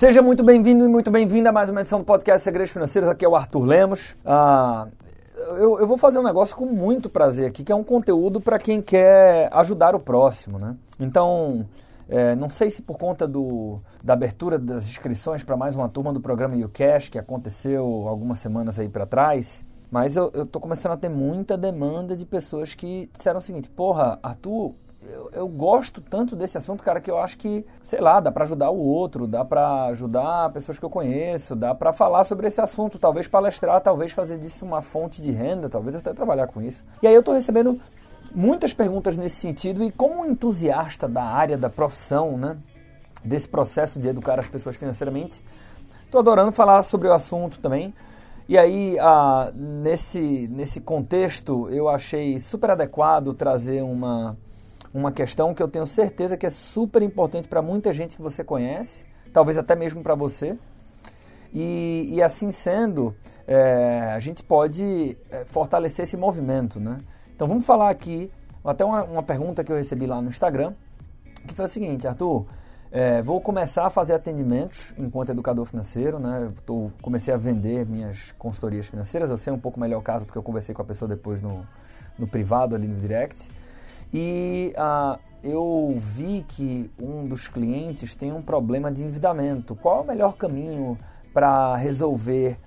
Seja muito bem-vindo e muito bem-vinda a mais uma edição do podcast Segredos Financeiros. Aqui é o Arthur Lemos. Ah, eu, eu, vou fazer um negócio com muito prazer aqui, que é um conteúdo para quem quer ajudar o próximo, né? Então, é, não sei se por conta do, da abertura das inscrições para mais uma turma do programa YouCash, que aconteceu algumas semanas aí para trás, mas eu, tô começando a ter muita demanda de pessoas que disseram o seguinte: Porra, Arthur, eu, eu, gosto tanto desse assunto, cara, que eu acho que, sei lá, dá para ajudar o outro, dá para ajudar pessoas que eu conheço, dá para falar sobre esse assunto, talvez palestrar, talvez fazer disso uma fonte de renda, talvez até trabalhar com isso. E aí eu tô recebendo muitas perguntas nesse sentido e como entusiasta da área da profissão, né, desse processo de educar as pessoas financeiramente, tô adorando falar sobre o assunto também. E aí, ah, nesse, nesse contexto, eu achei super adequado trazer uma uma questão que eu tenho certeza que é super importante para muita gente que você conhece, talvez até mesmo para você. E, e, assim sendo, é, a gente pode é, fortalecer esse movimento, né? Então vamos falar aqui, até uma, uma pergunta que eu recebi lá no Instagram, que foi o seguinte, Arthur, é, vou começar a fazer atendimentos enquanto educador financeiro, né? Tô, comecei a vender minhas consultorias financeiras, eu sei um pouco melhor o caso porque eu conversei com a pessoa depois no, no privado, ali no direct. E ah, eu vi que um dos clientes tem um problema de endividamento. Qual é o melhor caminho para resolver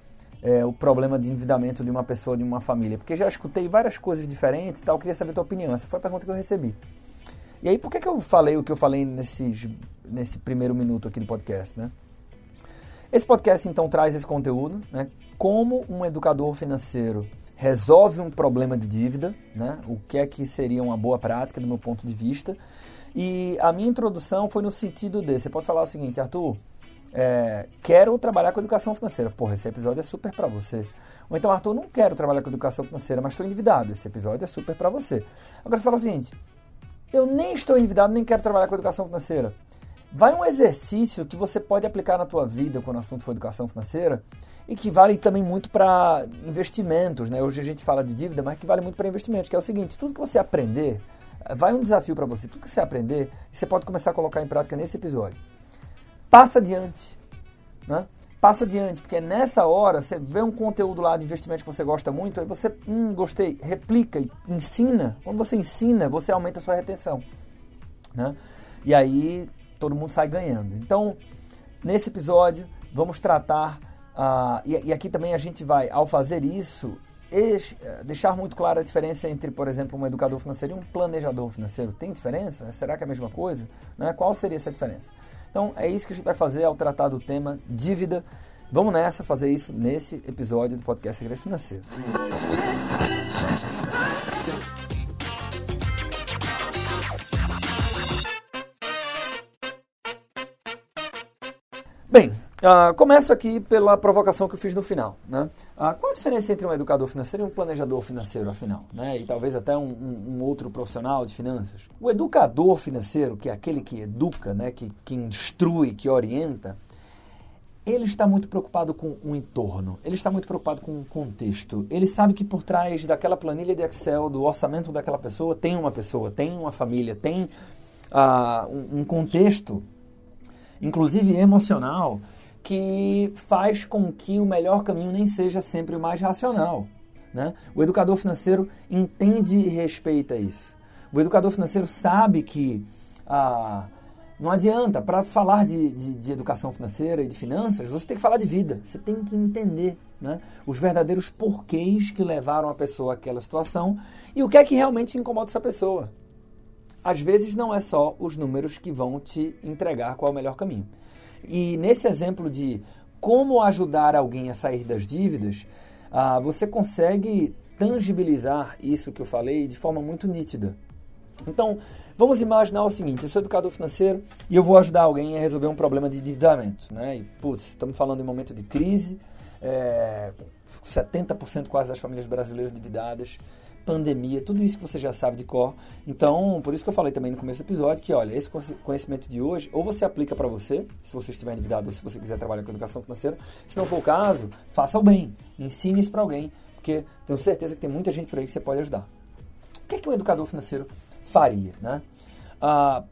é, o problema de endividamento de uma pessoa, de uma família? Porque já escutei várias coisas diferentes e tal, eu queria saber a tua opinião. Essa foi a pergunta que eu recebi. E aí, por que, que eu falei o que eu falei nesses, nesse primeiro minuto aqui do podcast, né? Esse podcast, então, traz esse conteúdo, né? Como um educador financeiro resolve um problema de dívida, né? o que é que seria uma boa prática do meu ponto de vista. E a minha introdução foi no sentido desse. Você pode falar o seguinte, Arthur, é, quero trabalhar com educação financeira. Porra, esse episódio é super para você. Ou então, Arthur, não quero trabalhar com educação financeira, mas estou endividado. Esse episódio é super para você. Agora você fala o seguinte, eu nem estou endividado, nem quero trabalhar com educação financeira. Vai um exercício que você pode aplicar na tua vida quando o assunto for educação financeira e que vale também muito para investimentos, né? Hoje a gente fala de dívida, mas que vale muito para investimentos, que é o seguinte, tudo que você aprender, vai um desafio para você, tudo que você aprender, você pode começar a colocar em prática nesse episódio. Passa adiante, né? Passa adiante, porque nessa hora você vê um conteúdo lá de investimento que você gosta muito, aí você, hum, gostei, replica e ensina. Quando você ensina, você aumenta a sua retenção, né? E aí todo mundo sai ganhando. Então, nesse episódio, vamos tratar ah, e, e, aqui também a gente vai, ao fazer isso, ex, eh, deixar muito clara a diferença entre, por exemplo, um educador financeiro e um planejador financeiro. Tem diferença? Será que é a mesma coisa? Né? Qual seria essa diferença? Então, é isso que a gente vai fazer ao tratar do tema dívida. Vamos nessa, fazer isso nesse episódio do podcast Segredo Financeiro. Uh, começo aqui pela provocação que eu fiz no final. Né? Uh, qual a diferença entre um educador financeiro e um planejador financeiro, afinal? Né? E talvez até um, um, um, outro profissional de finanças. O educador financeiro, que é aquele que educa, né? que, que instrui, que orienta, ele está muito preocupado com o entorno, ele está muito preocupado com o contexto. Ele sabe que por trás daquela planilha de Excel, do orçamento daquela pessoa, tem uma pessoa, tem uma família, tem uh, um, um contexto, inclusive emocional, que faz com que o melhor caminho nem seja sempre o mais racional. Né? O educador financeiro entende e respeita isso. O educador financeiro sabe que ah, não adianta, para falar de, de, de, educação financeira e de finanças, você tem que falar de vida. Você tem que entender né, os verdadeiros porquês que levaram a pessoa àquela situação e o que é que realmente incomoda essa pessoa. Às vezes não é só os números que vão te entregar qual é o melhor caminho. E nesse exemplo de como ajudar alguém a sair das dívidas, ah, você consegue tangibilizar isso que eu falei de forma muito nítida. Então, vamos imaginar o seguinte: eu sou educador financeiro e eu vou ajudar alguém a resolver um problema de endividamento. Né? E, putz, estamos falando em momento de crise, é, 70% quase das famílias brasileiras endividadas pandemia, tudo isso que você já sabe de cor. Então, por isso que eu falei também no começo do episódio que, olha, esse conhecimento de hoje, ou você aplica para você, se você estiver endividado ou se você quiser trabalhar com educação financeira. Se não for o caso, faça o bem, ensine isso para alguém, porque tenho certeza que tem muita gente por aí que você pode ajudar. O que, é que um educador financeiro faria, né? Ah,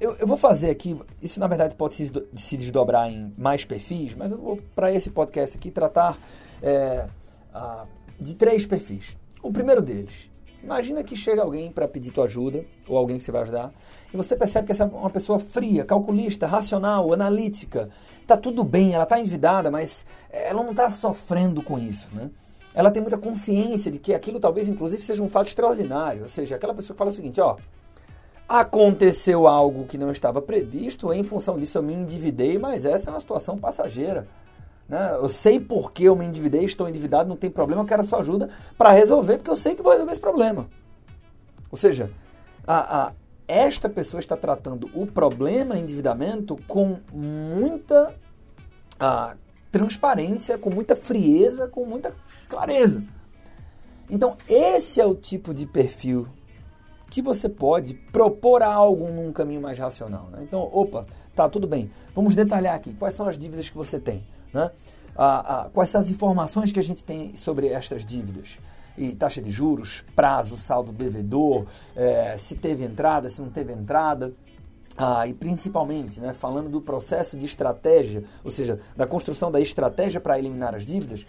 eu, eu, vou fazer aqui, isso na verdade pode se, desdobrar em mais perfis, mas eu vou, para esse podcast aqui, tratar é, a, de três perfis. O primeiro deles, imagina que chega alguém para pedir tua ajuda, ou alguém que você vai ajudar, e você percebe que essa é uma pessoa fria, calculista, racional, analítica. Tá tudo bem, ela está endividada, mas ela não está sofrendo com isso, né? Ela tem muita consciência de que aquilo talvez, inclusive, seja um fato extraordinário. Ou seja, aquela pessoa que fala o seguinte, ó, aconteceu algo que não estava previsto, em função disso eu me endividei, mas essa é uma situação passageira. Né? Eu sei por que eu me endividei, estou endividado, não tem problema, eu quero a sua ajuda para resolver, porque eu sei que vou resolver esse problema. Ou seja, a, a, esta pessoa está tratando o problema endividamento com muita a, transparência, com muita frieza, com muita clareza. Então, esse é o tipo de perfil que você pode propor algo num caminho mais racional. Né? Então, opa, tá, tudo bem. Vamos detalhar aqui quais são as dívidas que você tem. Né? Quais são as informações que a gente tem sobre estas dívidas. E taxa de juros, prazo, saldo devedor, é, se teve entrada, se não teve entrada. Ah, e principalmente, né, falando do processo de estratégia, ou seja, da construção da estratégia para eliminar as dívidas,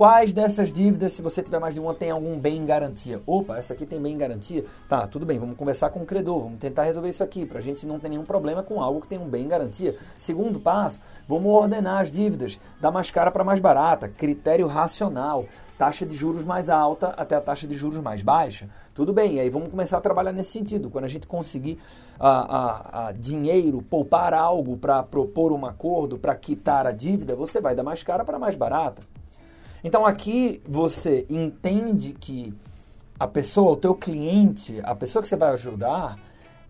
Quais dessas dívidas, se você tiver mais de uma, tem algum bem em garantia? Opa, essa aqui tem bem em garantia? Tá, tudo bem, vamos conversar com o credor, vamos tentar resolver isso aqui, para a gente não ter nenhum problema com algo que tem um bem em garantia. Segundo passo, vamos ordenar as dívidas, da mais cara para mais barata, critério racional, taxa de juros mais alta até a taxa de juros mais baixa. Tudo bem, aí vamos começar a trabalhar nesse sentido. Quando a gente conseguir a, a, a dinheiro, poupar algo para propor um acordo, para quitar a dívida, você vai da mais cara para mais barata. Então aqui você entende que a pessoa, o teu cliente, a pessoa que você vai ajudar,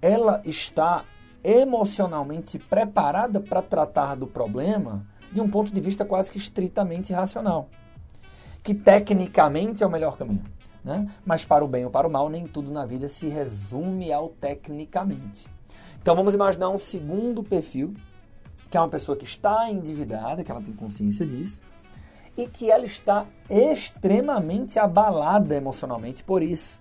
ela está emocionalmente preparada para tratar do problema de um ponto de vista quase que estritamente racional. Que tecnicamente é o melhor caminho. Né? Mas para o bem ou para o mal, nem tudo na vida se resume ao tecnicamente. Então vamos imaginar um segundo perfil, que é uma pessoa que está endividada, que ela tem consciência disso, e que ela está extremamente abalada emocionalmente por isso.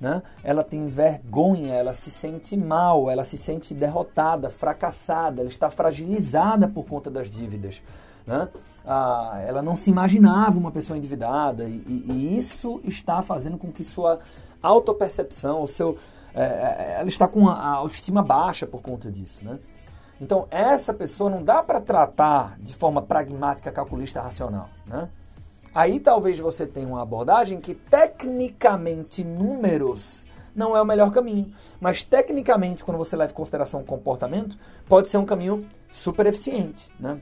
Né? Ela tem vergonha, ela se sente mal, ela se sente derrotada, fracassada, ela está fragilizada por conta das dívidas. Né? Ah, ela não se imaginava uma pessoa endividada e, e, e isso está fazendo com que sua autopercepção, o seu, é, ela está com a autoestima baixa por conta disso. Né? Então, essa pessoa não dá para tratar de forma pragmática, calculista, racional. Né? Aí talvez você tenha uma abordagem que, tecnicamente, números não é o melhor caminho. Mas, tecnicamente, quando você leva em consideração o comportamento, pode ser um caminho super eficiente. Né?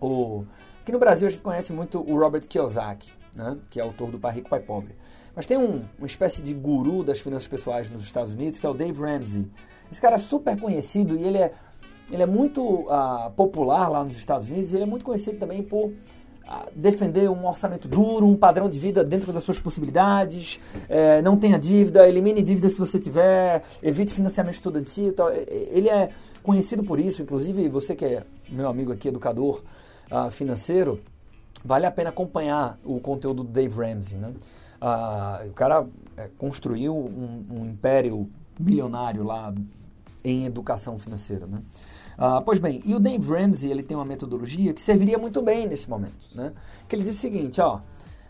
O... Aqui no Brasil a gente conhece muito o Robert Kiyosaki, né? que é autor do Pai Rico, Pai Pobre. Mas tem um, uma espécie de guru das finanças pessoais nos Estados Unidos, que é o Dave Ramsey. Esse cara é super conhecido e ele é ele é muito uh, popular lá nos Estados Unidos e ele é muito conhecido também por uh, defender um orçamento duro, um padrão de vida dentro das suas possibilidades, é, não tenha dívida, elimine dívida se você tiver, evite financiamento estudantil. Tal. Ele é conhecido por isso, inclusive você que é meu amigo aqui, educador uh, financeiro, vale a pena acompanhar o conteúdo do Dave Ramsey. Né? o cara é, construiu um, um império bilionário lá em educação financeira. Né? Ah, pois bem, e o Dave Ramsey ele tem uma metodologia que serviria muito bem nesse momento, né? Que ele diz o seguinte, ó,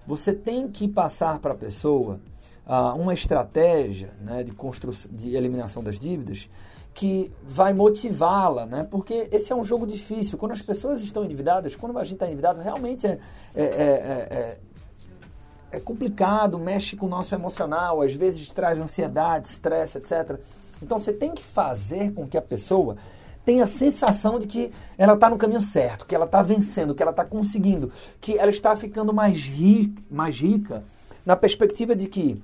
você tem que passar para a pessoa ah, uma estratégia né, de, construção, de eliminação das dívidas que vai motivá-la, né? Porque esse é um jogo difícil. Quando as pessoas estão endividadas, quando a gente está endividado, realmente é, é, é, é, é complicado, mexe com o nosso emocional, às vezes traz ansiedade, estresse, etc. Então você tem que fazer com que a pessoa tem a sensação de que ela está no caminho certo, que ela está vencendo, que ela está conseguindo, que ela está ficando mais rica, mais rica na perspectiva de que,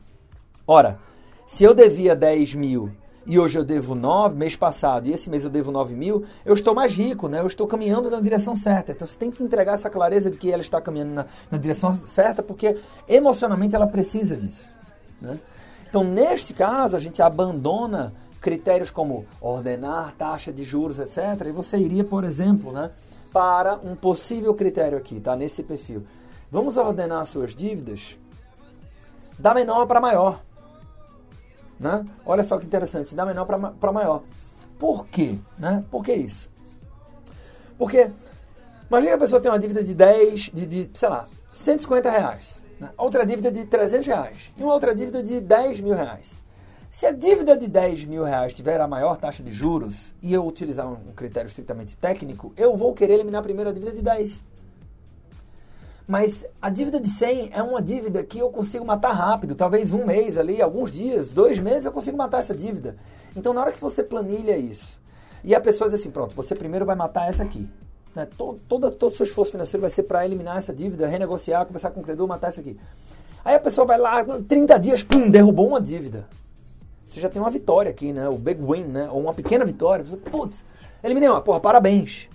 ora, se eu devia 10 mil e hoje eu devo 9, mês passado, e esse mês eu devo 9 mil, eu estou mais rico, né? eu estou caminhando na direção certa. Então você tem que entregar essa clareza de que ela está caminhando na, na direção certa, porque emocionalmente ela precisa disso. Né? Então, neste caso, a gente abandona critérios como ordenar taxa de juros, etc. E você iria, por exemplo, né, para um possível critério aqui, tá? Nesse perfil. Vamos ordenar suas dívidas da menor para maior. Né? Olha só que interessante, da menor para maior. Por quê? Né? Por que isso? Porque, imagina a pessoa tem uma dívida de 10, de, de sei lá, 150 reais. Né? Outra dívida de 300 reais. E uma outra dívida de 10 mil reais. Se a dívida de 10 mil reais tiver a maior taxa de juros e eu utilizar um critério estritamente técnico, eu vou querer eliminar primeiro a dívida de 10. Mas a dívida de 100 é uma dívida que eu consigo matar rápido, talvez um mês ali, alguns dias, dois meses eu consigo matar essa dívida. Então, na hora que você planilha isso, e a pessoa diz assim: pronto, você primeiro vai matar essa aqui. Né? Todo, todo, todo o seu esforço financeiro vai ser para eliminar essa dívida, renegociar, conversar com o credor, matar essa aqui. Aí a pessoa vai lá, 30 dias, pum, derrubou uma dívida. Você já tem uma vitória aqui, né? O big win, né? Ou uma pequena vitória. Você, putz, eliminei uma, porra, parabéns.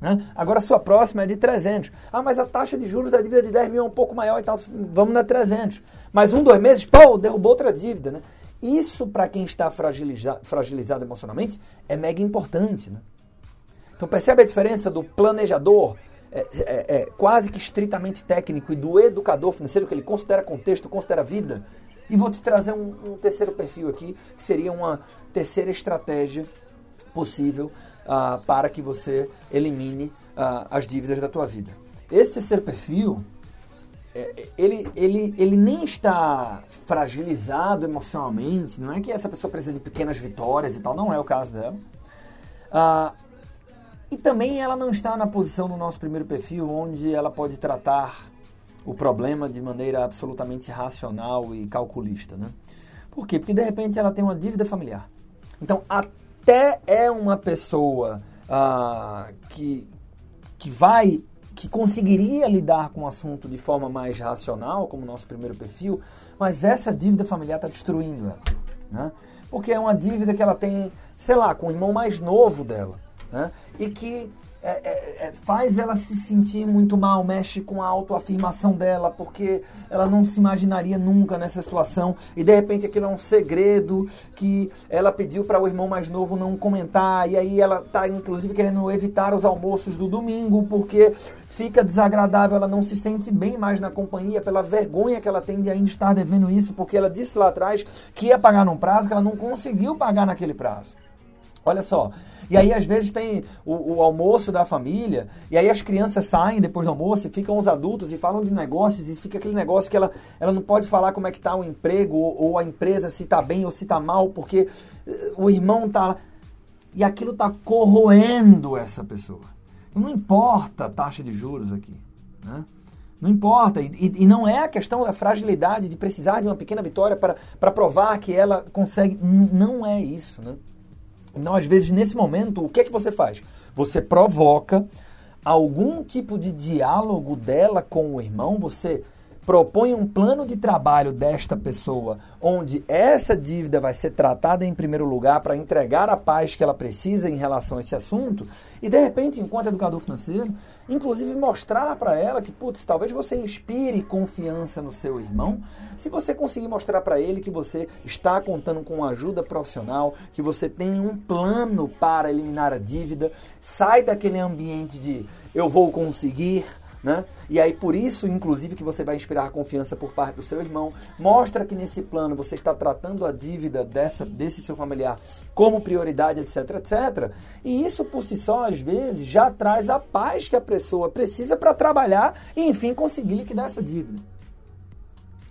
Né? Agora a sua próxima é de 300. Ah, mas a taxa de juros da dívida de 10 mil é um pouco maior e tal. Vamos na 300. Mais um, dois meses, pô, derrubou outra dívida. Né? Isso, para quem está fragilizado, fragilizado emocionalmente, é mega importante. Né? Então percebe a diferença do planejador é, é, é, quase que estritamente técnico e do educador financeiro, que ele considera contexto, considera vida. E vou te trazer um, um terceiro perfil aqui, que seria uma terceira estratégia possível uh, para que você elimine uh, as dívidas da tua vida. Esse terceiro perfil, é, ele, ele, ele nem está fragilizado emocionalmente, não é que essa pessoa precisa de pequenas vitórias e tal, não é o caso dela. Uh, e também ela não está na posição do nosso primeiro perfil, onde ela pode tratar o problema de maneira absolutamente racional e calculista. Né? Por quê? Porque de repente ela tem uma dívida familiar. Então, até é uma pessoa ah, que, que vai, que conseguiria lidar com o assunto de forma mais racional, como o nosso primeiro perfil, mas essa dívida familiar está destruindo ela. Né? Porque é uma dívida que ela tem, sei lá, com o irmão mais novo dela. Né? E que é, é, é, faz ela se sentir muito mal, mexe com a autoafirmação dela, porque ela não se imaginaria nunca nessa situação e de repente aquilo é um segredo que ela pediu para o irmão mais novo não comentar e aí ela está inclusive querendo evitar os almoços do domingo porque fica desagradável, ela não se sente bem mais na companhia pela vergonha que ela tem de ainda estar devendo isso, porque ela disse lá atrás que ia pagar num prazo que ela não conseguiu pagar naquele prazo. Olha só, e aí, às vezes, tem o, o, almoço da família, e aí as crianças saem depois do almoço e ficam os adultos e falam de negócios, e fica aquele negócio que ela, ela não pode falar como é que está o emprego, ou, ou a empresa, se está bem ou se está mal, porque uh, o irmão está... E aquilo está corroendo essa pessoa. Então, não importa a taxa de juros aqui, né? Não importa. E, e, não é a questão da fragilidade de precisar de uma pequena vitória para provar que ela consegue. Não é isso, né? Então, às vezes, nesse momento, o que é que você faz? Você provoca algum tipo de diálogo dela com o irmão, você propõe um plano de trabalho desta pessoa, onde essa dívida vai ser tratada em primeiro lugar para entregar a paz que ela precisa em relação a esse assunto, e de repente, enquanto educador financeiro, inclusive mostrar para ela que, putz, talvez você inspire confiança no seu irmão, se você conseguir mostrar para ele que você está contando com ajuda profissional, que você tem um plano para eliminar a dívida, sai daquele ambiente de eu vou conseguir, né? E aí por isso, inclusive, que você vai inspirar confiança por parte do seu irmão. Mostra que nesse plano você está tratando a dívida dessa, desse seu familiar como prioridade, etc, etc. E isso por si só, às vezes, já traz a paz que a pessoa precisa para trabalhar e, enfim, conseguir liquidar essa dívida.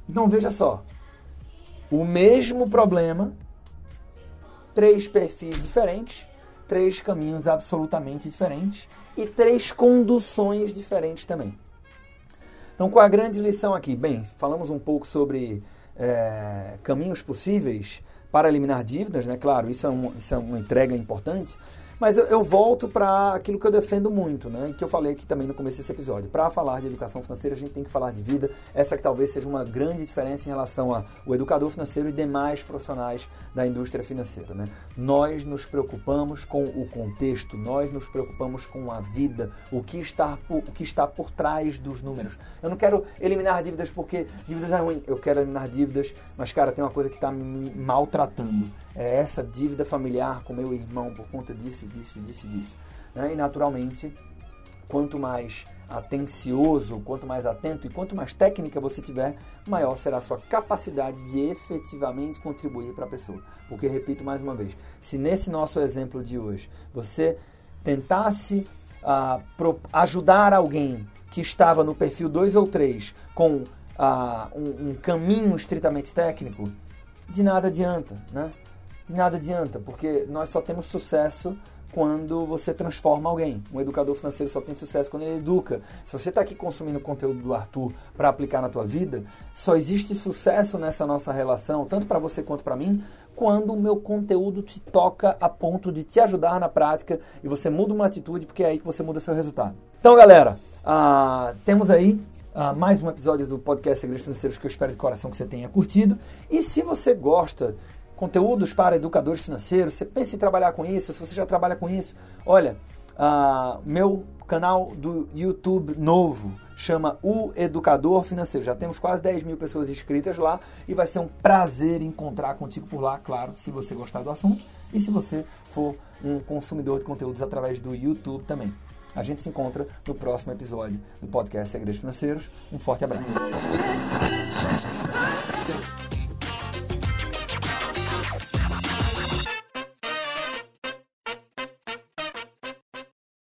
Então veja só, o mesmo problema, três perfis diferentes, três caminhos absolutamente diferentes e três conduções diferentes também. Então, qual a grande lição aqui? Bem, falamos um pouco sobre é, caminhos possíveis para eliminar dívidas, né? Claro, isso é, um, isso é uma entrega importante. Mas eu, eu volto para aquilo que eu defendo muito, né? Que eu falei aqui também no começo desse episódio. Para falar de educação financeira, a gente tem que falar de vida. Essa que talvez seja uma grande diferença em relação ao educador financeiro e demais profissionais da indústria financeira, né? Nós nos preocupamos com o contexto, nós nos preocupamos com a vida, o que está por, o que está por trás dos números. Eu não quero eliminar dívidas porque dívidas é ruim. Eu quero eliminar dívidas, mas cara, tem uma coisa que está me maltratando é essa dívida familiar com meu irmão por conta disso, disso, disso, disso. Né? E naturalmente quanto mais atencioso, quanto mais atento e quanto mais técnica você tiver, maior será a sua capacidade de efetivamente contribuir para a pessoa. Porque, repito mais uma vez, se nesse nosso exemplo de hoje você tentasse pro, ajudar alguém que estava no perfil 2 ou 3 com uh, um, um caminho estritamente técnico, de nada adianta, né? Nada adianta, porque nós só temos sucesso quando você transforma alguém. Um educador financeiro só tem sucesso quando ele educa. Se você está aqui consumindo o conteúdo do Arthur para aplicar na tua vida, só existe sucesso nessa nossa relação, tanto para você quanto para mim, quando o meu conteúdo te toca a ponto de te ajudar na prática e você muda uma atitude, porque é aí que você muda seu resultado. Então, galera, uh, temos aí Uh, mais um episódio do podcast Segredos Financeiros que eu espero de coração que você tenha curtido. E se você gosta conteúdos para educadores financeiros, você pensa em trabalhar com isso, se você já trabalha com isso, olha, uh, meu canal do YouTube novo chama O Educador Financeiro. Já temos quase 10 mil pessoas inscritas lá e vai ser um prazer encontrar contigo por lá, claro, se você gostar do assunto e se você for um consumidor de conteúdos através do YouTube também. A gente se encontra no próximo episódio do podcast Segredos Financeiros. Um forte abraço.